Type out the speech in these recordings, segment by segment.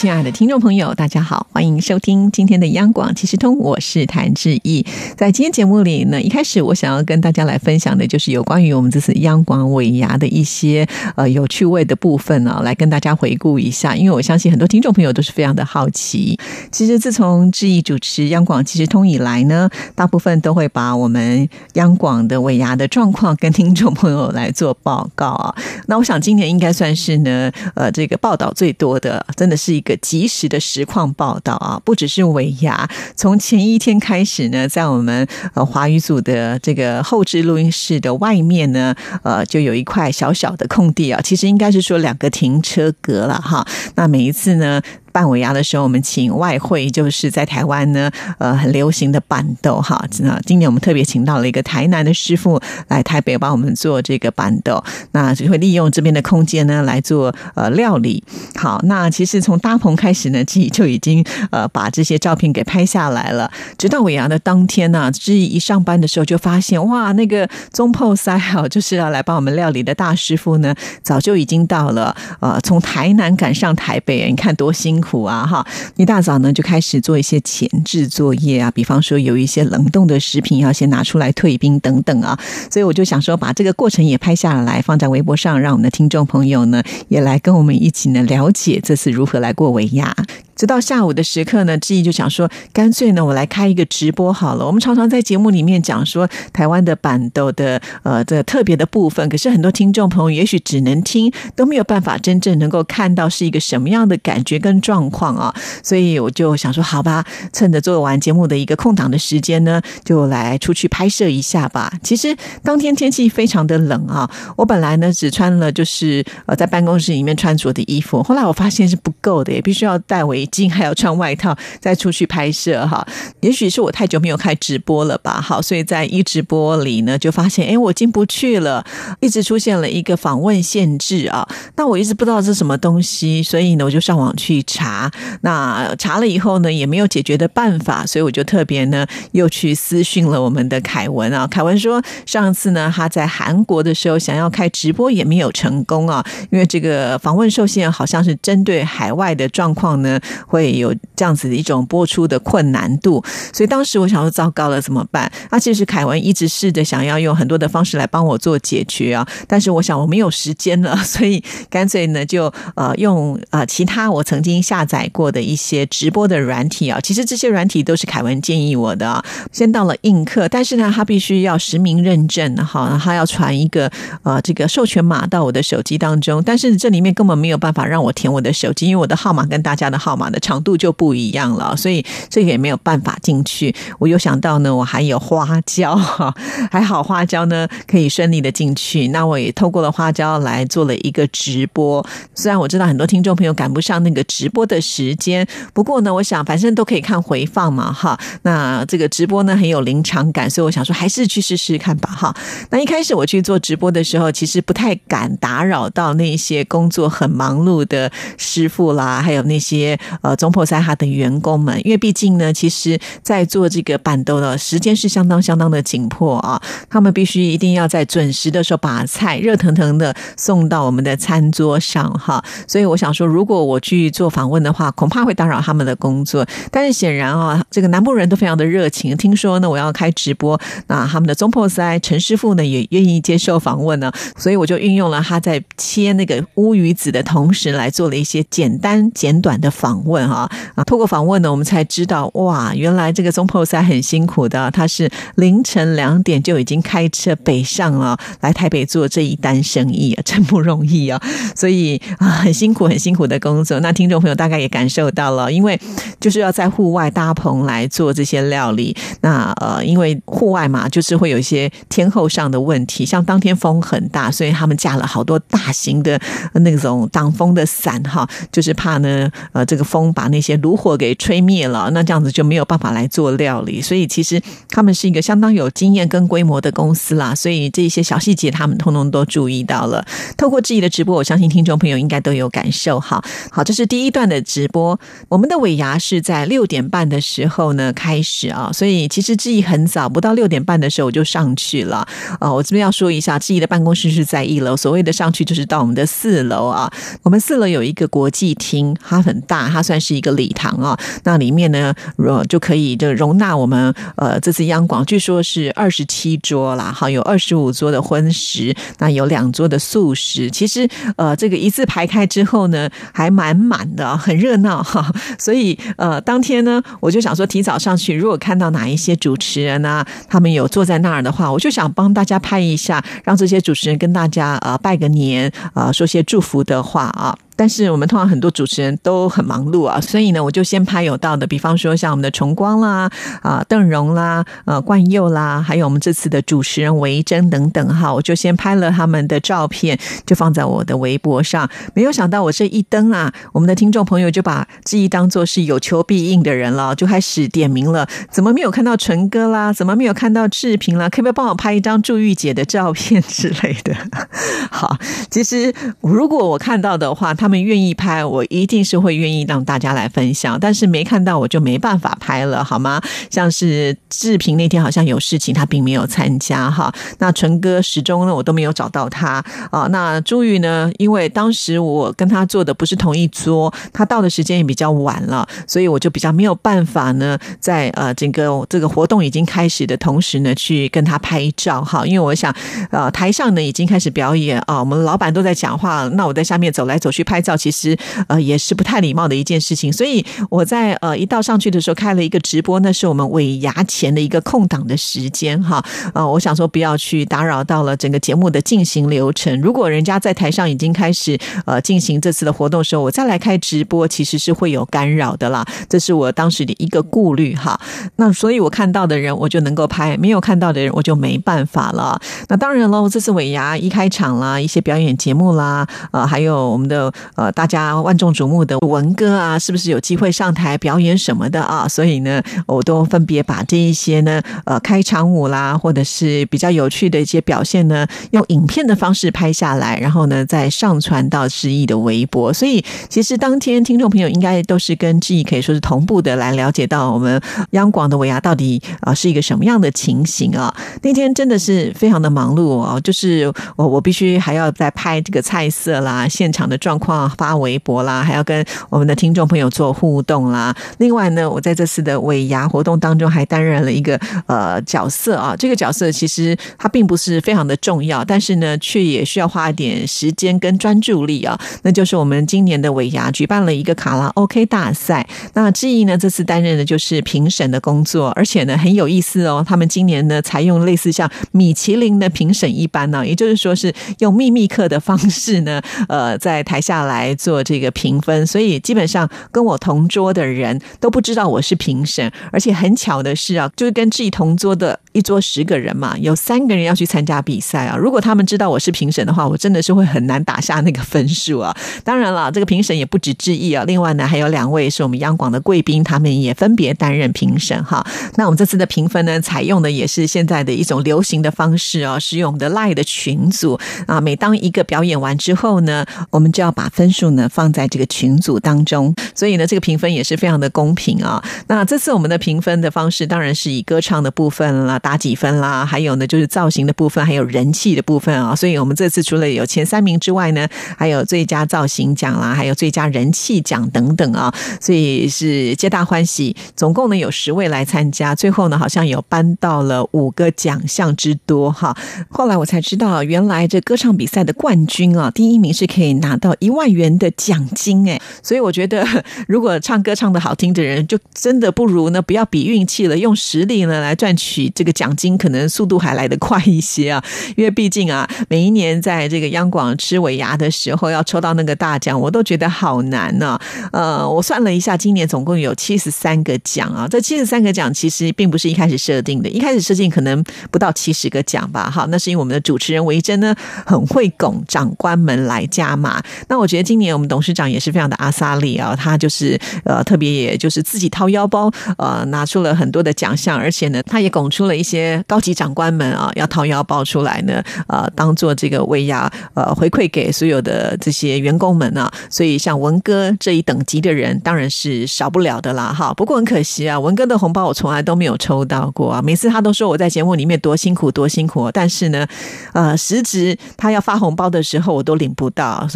亲爱的听众朋友，大家好，欢迎收听今天的央广即时通，我是谭志毅。在今天节目里呢，一开始我想要跟大家来分享的，就是有关于我们这次央广尾牙的一些呃有趣味的部分呢，来跟大家回顾一下。因为我相信很多听众朋友都是非常的好奇。其实自从志毅主持央广即时通以来呢，大部分都会把我们央广的尾牙的状况跟听众朋友来做报告啊。那我想今年应该算是呢，呃，这个报道最多的，真的是一个。及时的实况报道啊，不只是尾牙，从前一天开始呢，在我们呃华语组的这个后置录音室的外面呢，呃，就有一块小小的空地啊，其实应该是说两个停车格了哈。那每一次呢。办尾牙的时候，我们请外汇，就是在台湾呢，呃，很流行的板豆哈。那今年我们特别请到了一个台南的师傅来台北帮我们做这个板豆，那就会利用这边的空间呢来做呃料理。好，那其实从搭棚开始呢，自己就已经呃把这些照片给拍下来了。直到尾牙的当天呢，志毅一上班的时候就发现，哇，那个中破塞哈，就是要来帮我们料理的大师傅呢，早就已经到了。呃，从台南赶上台北，你看多辛辛。苦啊哈！一大早呢就开始做一些前置作业啊，比方说有一些冷冻的食品要先拿出来退冰等等啊，所以我就想说把这个过程也拍下来，放在微博上，让我们的听众朋友呢也来跟我们一起呢了解这次如何来过维亚。直到下午的时刻呢，志毅就想说，干脆呢，我来开一个直播好了。我们常常在节目里面讲说，台湾的板豆的呃的特别的部分，可是很多听众朋友也许只能听，都没有办法真正能够看到是一个什么样的感觉跟状况啊。所以我就想说，好吧，趁着做完节目的一个空档的时间呢，就来出去拍摄一下吧。其实当天天气非常的冷啊，我本来呢只穿了就是呃在办公室里面穿着的衣服，后来我发现是不够的，也必须要带围。今还要穿外套再出去拍摄哈，也许是我太久没有开直播了吧，好，所以在一直播里呢就发现，哎，我进不去了，一直出现了一个访问限制啊，那我一直不知道是什么东西，所以呢我就上网去查，那查了以后呢也没有解决的办法，所以我就特别呢又去私讯了我们的凯文啊，凯文说上次呢他在韩国的时候想要开直播也没有成功啊，因为这个访问受限好像是针对海外的状况呢。会有这样子的一种播出的困难度，所以当时我想说糟糕了怎么办？那其实凯文一直试着想要用很多的方式来帮我做解决啊，但是我想我没有时间了，所以干脆呢就呃用呃其他我曾经下载过的一些直播的软体啊，其实这些软体都是凯文建议我的。先到了映客，但是呢他必须要实名认证，好，他要传一个呃这个授权码到我的手机当中，但是这里面根本没有办法让我填我的手机，因为我的号码跟大家的号码。的长度就不一样了，所以这个也没有办法进去。我又想到呢，我还有花椒哈，还好花椒呢可以顺利的进去。那我也透过了花椒来做了一个直播。虽然我知道很多听众朋友赶不上那个直播的时间，不过呢，我想反正都可以看回放嘛哈。那这个直播呢很有临场感，所以我想说还是去试试看吧哈。那一开始我去做直播的时候，其实不太敢打扰到那些工作很忙碌的师傅啦，还有那些。呃，中破塞哈的员工们，因为毕竟呢，其实在做这个板豆的时间是相当相当的紧迫啊，他们必须一定要在准时的时候把菜热腾腾的送到我们的餐桌上哈。所以我想说，如果我去做访问的话，恐怕会打扰他们的工作。但是显然啊，这个南部人都非常的热情，听说呢我要开直播，那他们的中破塞陈师傅呢也愿意接受访问呢，所以我就运用了他在切那个乌鱼子的同时，来做了一些简单简短的访。问哈啊，透过访问呢，我们才知道哇，原来这个中破塞很辛苦的，他是凌晨两点就已经开车北上了，来台北做这一单生意啊，真不容易啊，所以啊，很辛苦很辛苦的工作。那听众朋友大概也感受到了，因为就是要在户外搭棚来做这些料理。那呃，因为户外嘛，就是会有一些天候上的问题，像当天风很大，所以他们架了好多大型的那种挡风的伞哈，就是怕呢呃这个。风把那些炉火给吹灭了，那这样子就没有办法来做料理。所以其实他们是一个相当有经验跟规模的公司啦，所以这些小细节他们通通都注意到了。透过质疑的直播，我相信听众朋友应该都有感受。哈，好，这是第一段的直播。我们的尾牙是在六点半的时候呢开始啊，所以其实质疑很早，不到六点半的时候我就上去了。啊，我这边要说一下，质疑的办公室是在一楼，所谓的上去就是到我们的四楼啊。我们四楼有一个国际厅，它很大，它算是一个礼堂啊。那里面呢，呃，就可以就容纳我们呃这次央广，据说是二十七桌啦，哈，有二十五桌的荤食，那有两桌的素食。其实呃，这个一字排开之后呢，还蛮满的，很热闹哈。所以呃，当天呢，我就想说提早上去，如果看到哪一些主持人啊，他们有坐在那儿的话，我就想帮大家拍一下，让这些主持人跟大家呃拜个年啊，说些祝福的话啊。但是我们通常很多主持人都很忙碌啊，所以呢，我就先拍有到的，比方说像我们的崇光啦、啊邓荣啦、呃冠佑啦，还有我们这次的主持人维珍等等哈，我就先拍了他们的照片，就放在我的微博上。没有想到我这一登啊，我们的听众朋友就把志毅当做是有求必应的人了，就开始点名了。怎么没有看到纯哥啦？怎么没有看到志平啦？可不可以帮我拍一张祝玉姐的照片之类的？好，其实如果我看到的话，他。他们愿意拍，我一定是会愿意让大家来分享。但是没看到，我就没办法拍了，好吗？像是志平那天好像有事情，他并没有参加哈。那纯哥始终呢，我都没有找到他啊。那朱宇呢？因为当时我跟他坐的不是同一桌，他到的时间也比较晚了，所以我就比较没有办法呢，在呃整个这个活动已经开始的同时呢，去跟他拍照哈。因为我想，呃，台上呢已经开始表演啊，我们老板都在讲话，那我在下面走来走去拍。拍照其实呃也是不太礼貌的一件事情，所以我在呃一到上去的时候开了一个直播，那是我们尾牙前的一个空档的时间哈，呃我想说不要去打扰到了整个节目的进行流程。如果人家在台上已经开始呃进行这次的活动的时候，我再来开直播，其实是会有干扰的啦。这是我当时的一个顾虑哈。那所以我看到的人我就能够拍，没有看到的人我就没办法了。那当然喽，这次尾牙一开场啦，一些表演节目啦，呃还有我们的。呃，大家万众瞩目的文哥啊，是不是有机会上台表演什么的啊？所以呢，我都分别把这一些呢，呃，开场舞啦，或者是比较有趣的一些表现呢，用影片的方式拍下来，然后呢，再上传到志毅的微博。所以，其实当天听众朋友应该都是跟志毅可以说是同步的来了解到我们央广的尾牙到底啊是一个什么样的情形啊。那天真的是非常的忙碌哦，就是我我必须还要再拍这个菜色啦，现场的状况。发微博啦，还要跟我们的听众朋友做互动啦。另外呢，我在这次的尾牙活动当中还担任了一个呃角色啊。这个角色其实它并不是非常的重要，但是呢，却也需要花一点时间跟专注力啊。那就是我们今年的尾牙举办了一个卡拉 OK 大赛。那志毅呢，这次担任的就是评审的工作，而且呢很有意思哦。他们今年呢采用类似像米其林的评审一般呢，也就是说是用秘密课的方式呢，呃，在台下。来做这个评分，所以基本上跟我同桌的人都不知道我是评审，而且很巧的是啊，就是跟自己同桌的一桌十个人嘛，有三个人要去参加比赛啊。如果他们知道我是评审的话，我真的是会很难打下那个分数啊。当然了，这个评审也不止志毅啊，另外呢还有两位是我们央广的贵宾，他们也分别担任评审哈。那我们这次的评分呢，采用的也是现在的一种流行的方式啊，是用的 Lie 的群组啊。每当一个表演完之后呢，我们就要把分数呢放在这个群组当中，所以呢，这个评分也是非常的公平啊。那这次我们的评分的方式当然是以歌唱的部分啦，打几分啦，还有呢就是造型的部分，还有人气的部分啊。所以我们这次除了有前三名之外呢，还有最佳造型奖啦，还有最佳人气奖等等啊。所以是皆大欢喜，总共呢有十位来参加，最后呢好像有颁到了五个奖项之多哈。后来我才知道，原来这歌唱比赛的冠军啊，第一名是可以拿到一万。万元的奖金哎，所以我觉得，如果唱歌唱的好听的人，就真的不如呢，不要比运气了，用实力呢来赚取这个奖金，可能速度还来得快一些啊。因为毕竟啊，每一年在这个央广吃尾牙的时候，要抽到那个大奖，我都觉得好难呢。呃，我算了一下，今年总共有七十三个奖啊。这七十三个奖其实并不是一开始设定的，一开始设定可能不到七十个奖吧。好，那是因为我们的主持人维珍呢很会拱长官们来加码。那我。觉得今年我们董事长也是非常的阿萨利啊，他就是呃特别也就是自己掏腰包呃拿出了很多的奖项，而且呢他也拱出了一些高级长官们啊要掏腰包出来呢呃当做这个尾牙呃回馈给所有的这些员工们啊，所以像文哥这一等级的人当然是少不了的啦哈。不过很可惜啊，文哥的红包我从来都没有抽到过啊，每次他都说我在节目里面多辛苦多辛苦，但是呢呃实质他要发红包的时候我都领不到。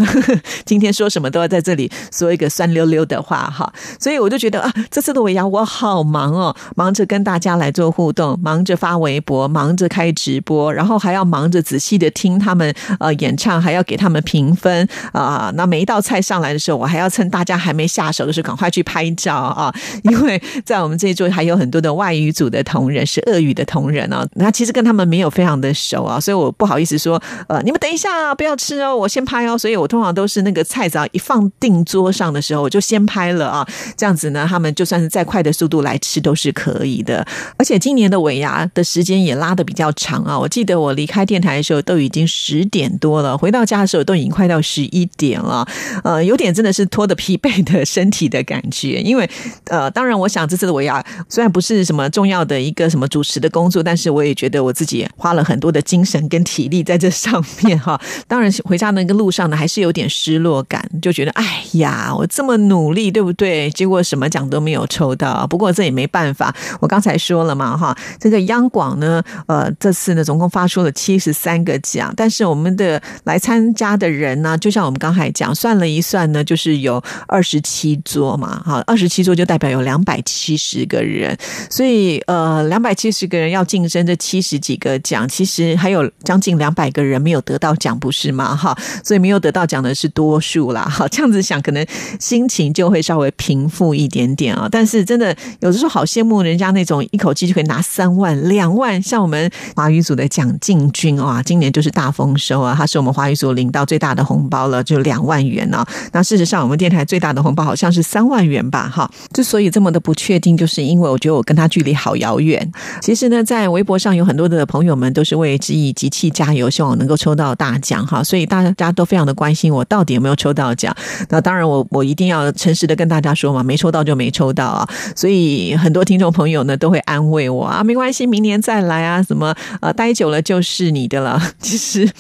今天说什么都要在这里说一个酸溜溜的话哈，所以我就觉得啊，这次的尾牙我好忙哦，忙着跟大家来做互动，忙着发微博，忙着开直播，然后还要忙着仔细的听他们呃演唱，还要给他们评分啊。那每一道菜上来的时候，我还要趁大家还没下手的时候赶快去拍照啊，因为在我们这一桌还有很多的外语组的同仁，是俄语的同仁啊，那其实跟他们没有非常的熟啊，所以我不好意思说呃，你们等一下不要吃哦，我先拍哦，所以我通常都是那个菜只要一放定桌上的时候，我就先拍了啊，这样子呢，他们就算是再快的速度来吃都是可以的。而且今年的尾牙的时间也拉的比较长啊，我记得我离开电台的时候都已经十点多了，回到家的时候都已经快到十一点了，呃，有点真的是拖得疲惫的身体的感觉。因为呃，当然我想这次的尾牙虽然不是什么重要的一个什么主持的工作，但是我也觉得我自己花了很多的精神跟体力在这上面哈。当然回家那个路上呢，还是有点失落感，就觉得哎呀，我这么努力，对不对？结果什么奖都没有抽到。不过这也没办法，我刚才说了嘛，哈，这个央广呢，呃，这次呢总共发出了七十三个奖，但是我们的来参加的人呢，就像我们刚才讲，算了一算呢，就是有二十七桌嘛，哈，二十七桌就代表有两百七十个人，所以呃，两百七十个人要竞争这七十几个奖，其实还有将近两百个人没有得到奖，不是吗？哈，所以没有得到奖的是多多数啦，好，这样子想，可能心情就会稍微平复一点点啊。但是真的有的时候好羡慕人家那种一口气就可以拿三万、两万，像我们华语组的蒋进军啊，今年就是大丰收啊，他是我们华语组领到最大的红包了，就两万元呢。那事实上，我们电台最大的红包好像是三万元吧，哈。之所以这么的不确定，就是因为我觉得我跟他距离好遥远。其实呢，在微博上有很多的朋友们都是为志毅集气加油，希望我能够抽到大奖哈，所以大家都非常的关心我到底有没有抽到奖。那当然，我我一定要诚实的跟大家说嘛，没抽到就没抽到啊。所以很多听众朋友呢都会安慰我啊，没关系，明年再来啊，什么呃待久了就是你的了。其实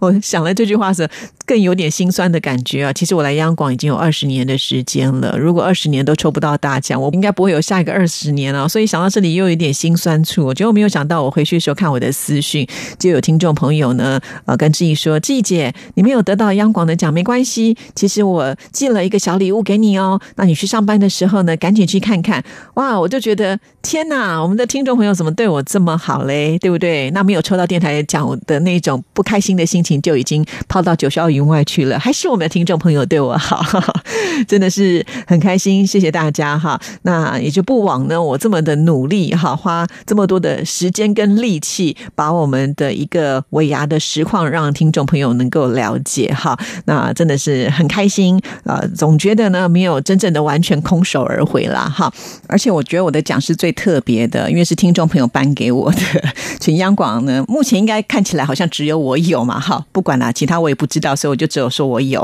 我想了这句话是，更有点心酸的感觉啊。其实我来央广已经有二十年的时间了，如果二十年都抽不到大奖，我应该不会有下一个二十年啊。所以想到这里又有点心酸处。我觉得我没有想到，我回去的时候看我的私讯，就有听众朋友呢呃跟志毅说，志毅姐，你没有得到央广的奖没关系，其实我寄了一个小礼物给你哦。那你去上班的时候呢，赶紧去看看。哇，我就觉得天哪，我们的听众朋友怎么对我这么好嘞？对不对？那没有抽到电台奖的那种不开心的心情就已经抛到九霄云外去了。还是我们的听众朋友对我好，真的是很开心，谢谢大家哈。那也就不枉呢，我这么的努力哈，花这么多的时间跟力气，把我们的一个尾牙的实况让听众朋友能够了解哈。那真的是很开心啊，总觉得呢没有真正的完全空手而回啦哈。而且我觉得我的奖是最特别的，因为是听众朋友颁给我的。全央广呢，目前应该看起来好像只有我有嘛哈，不管啦，其他我也不知道，所以我就只有说我有。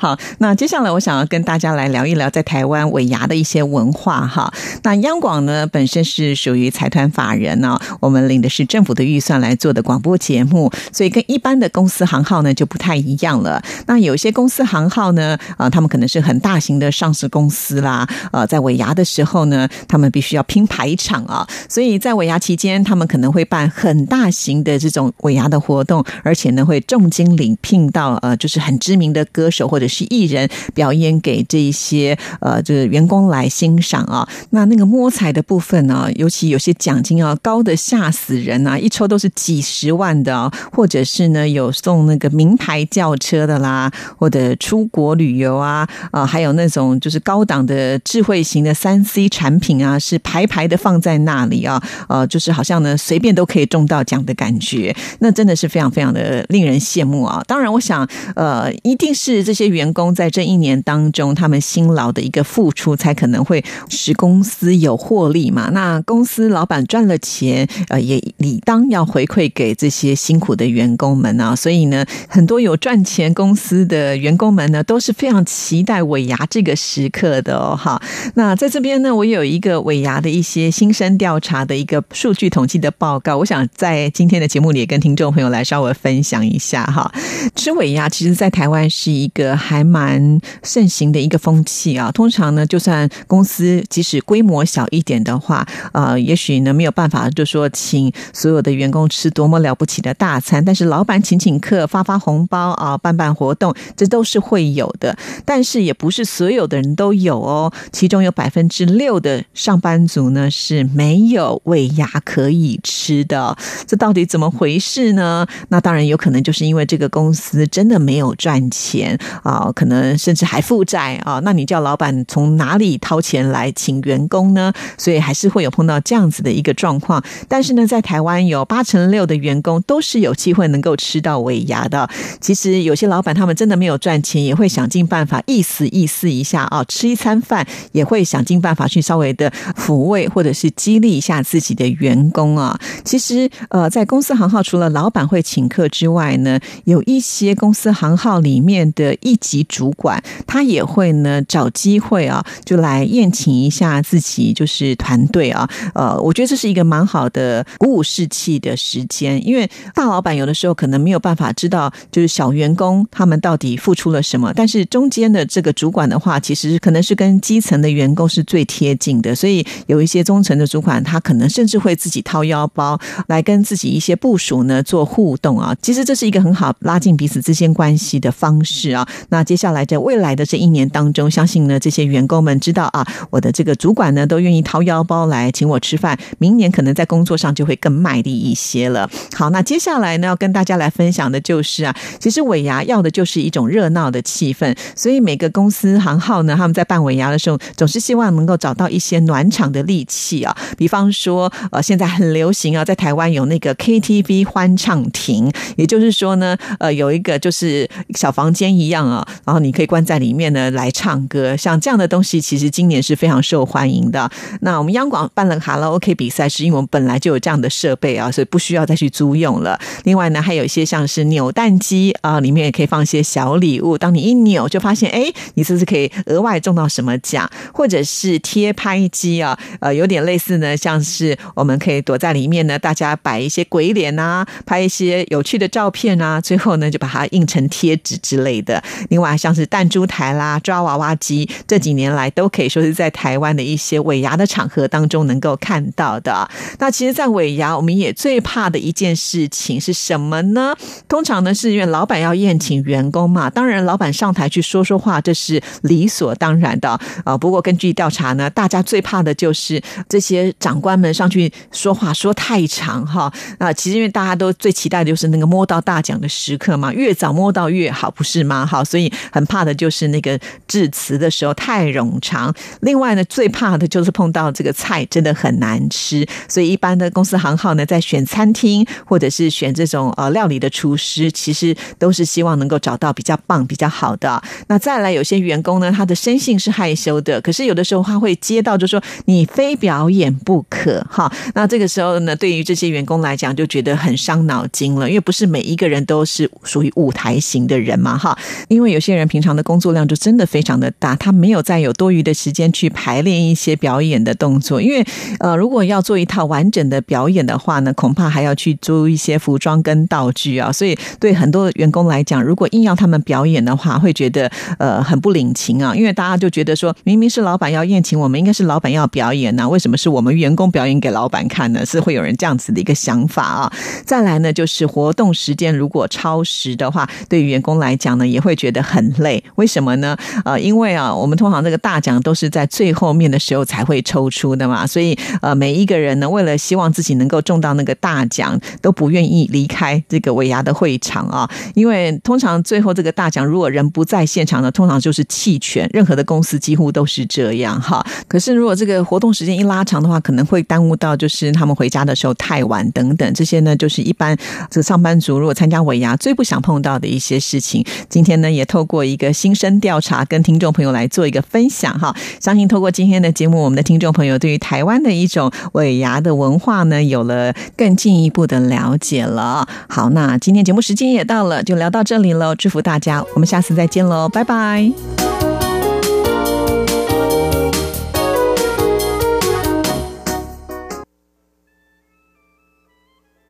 好，那接下来我想要跟大家来聊一聊在台湾尾牙的一些文化哈。那央广呢本身是属于财团法人呢，我们领的是政府的预算来做的广播节目，所以跟一般的公司行号呢就不太一样了。那有些公司行号呢，啊，他们可能是很大型的上市公司啦，呃，在尾牙的时候呢，他们必须要拼排场啊，所以在尾牙期间，他们可能会办很大型的这种尾牙的活动，而且呢会重金礼聘到呃，就是很知名的歌手或者是艺人表演给这一些呃，就是员工来欣赏啊。那那个摸彩的部分呢，尤其有些奖金啊高的吓死人啊，一抽都是几十万的，或者是呢有送那个名牌轿车的啦，或者出国旅游啊啊，还有那种就是高档的智慧型的三 C 产品啊，是排排的放在那里啊，呃，就是好像呢随便都可以中到奖的感觉，那真的是非常非常的令人羡慕啊。当然，我想呃，一定是这些员工在这一年当中他们辛劳的一个付出，才可能会使公司有获利嘛。那公司老板赚了钱，呃，也理当要回馈给这些辛苦的员工们啊。所以呢，很多有赚钱公司的员工们呢，都是非常期待尾牙这个时刻的哦。哈，那在这边呢，我有一个尾牙的一些新生调查的一个数据统计的报告，我想在今天的节目里也跟听众朋友来稍微分享一下哈。吃尾牙其实，在台湾是一个还蛮盛行的一个风气啊。通常呢，就算公司即使规模小一点的话，呃，也许呢没有办法就说请所有的员工吃多么了不起的大餐，但是老板请请客、发发红包啊、办办活动，这都是会有的。但是也不是所有的人都有哦，其中有百分之六的上班族呢是没有尾牙可以吃的。这到底怎么回事呢？那当然有可能就是因为这个公司真的没有赚钱啊，可能甚至还负债啊。那你叫老板从哪里掏钱来请员工呢？所以还是会有碰到这样子的一个状况。但是呢，在台湾有八成六的员工都是有机会能够吃到尾牙的。其实有些老板他们真的没有赚钱，也会想尽办法意思意思一下啊，吃一餐饭也会想尽办法去稍微的抚慰或者是激励一下自己的员工啊。其实呃，在公司行号除了老板会请客之外呢，有一些公司行号里面的一级主管，他也会呢找机会啊，就来宴请一下自己就是团队啊。呃，我觉得这是一个蛮好的鼓舞士气的时间，因为大老板有的时候可能没有办法知道，就是小员工他们到底付出了什么，但是中间的这个主管的话，其实可能是跟基层的员工是最贴近的，所以有一些中层的主管，他可能甚至会自己掏腰包来跟自己一些部署呢做互动啊。其实这是一个很好拉近彼此之间关系的方式啊。那接下来在未来的这一年当中，相信呢这些员工们知道啊，我的这个主管呢都愿意掏腰包来请我吃饭，明年可能在工作上就会更卖力一些了。好，那接下来呢要跟大家来分享的就是啊，其实尾牙要的就是一种热闹的气氛，所以每个公司行号呢，他们在办尾牙的时候，总是希望能够找到一些暖场的利器啊，比方说呃现在很流行啊，在台湾有那个 KTV 欢唱亭，也就是说呢，呃有一个就是是小房间一样啊，然后你可以关在里面呢来唱歌，像这样的东西，其实今年是非常受欢迎的。那我们央广办了卡拉 OK 比赛，是因为我们本来就有这样的设备啊，所以不需要再去租用了。另外呢，还有一些像是扭蛋机啊，里面也可以放一些小礼物，当你一扭就发现，哎，你这是可以额外中到什么奖，或者是贴拍机啊，呃，有点类似呢，像是我们可以躲在里面呢，大家摆一些鬼脸啊，拍一些有趣的照片啊，最后呢就把它印成成贴纸之类的。另外像是弹珠台啦、抓娃娃机，这几年来都可以说是在台湾的一些尾牙的场合当中能够看到的。那其实，在尾牙，我们也最怕的一件事情是什么呢？通常呢，是因为老板要宴请员工嘛。当然，老板上台去说说话，这是理所当然的啊。不过，根据调查呢，大家最怕的就是这些长官们上去说话说太长哈。啊，其实因为大家都最期待的就是那个摸到大奖的时刻嘛，越早摸到越好，不是吗？好，所以很怕的就是那个致辞的时候太冗长。另外呢，最怕的就是碰到这个菜真的很难吃，所以一般的公司行号呢，在选餐厅或者是选这种呃料理的厨师，其实都是希望能够找到比较棒、比较好的。那再来，有些员工呢，他的生性是害羞的，可是有的时候他会接到就说你非表演不可哈。那这个时候呢，对于这些员工来讲，就觉得很伤脑筋了，因为不是每一个人都是属于舞台还行的人嘛哈。因为有些人平常的工作量就真的非常的大，他没有再有多余的时间去排练一些表演的动作，因为呃，如果要做一套完整的表演的话呢，恐怕还要去租一些服装跟道具啊，所以对很多员工来讲，如果硬要他们表演的话，会觉得呃很不领情啊，因为大家就觉得说，明明是老板要宴请我们，应该是老板要表演呢，为什么是我们员工表演给老板看呢？是会有人这样子的一个想法啊。再来呢，就是活动时间如果超时的话，对于员工来讲呢，也会觉得很累。为什么呢？呃，因为啊，我们通常这个大奖都是在最后面的时候才会抽出的嘛，所以呃，每一个人呢，为了希望自己能够中到那个大奖，都不愿意离开这个尾牙的会场啊。因为通常最后这个大奖如果人不在现场呢，通常就是弃权。任何的公司几乎都是这样哈。可是如果这个活动时间一拉长的话，可能会耽误到就是他们回家的时候太晚等等。这些呢，就是一般这个上班族如果参加尾牙最不想碰到的一些事情。今天呢，也透过一个新生调查，跟听众朋友来做一个分享哈。相信透过今天的节目，我们的听众朋友对于台湾的一种尾牙的文化呢，有了更进一步的了解了。好，那今天节目时间也到了，就聊到这里喽。祝福大家，我们下次再见喽，拜拜。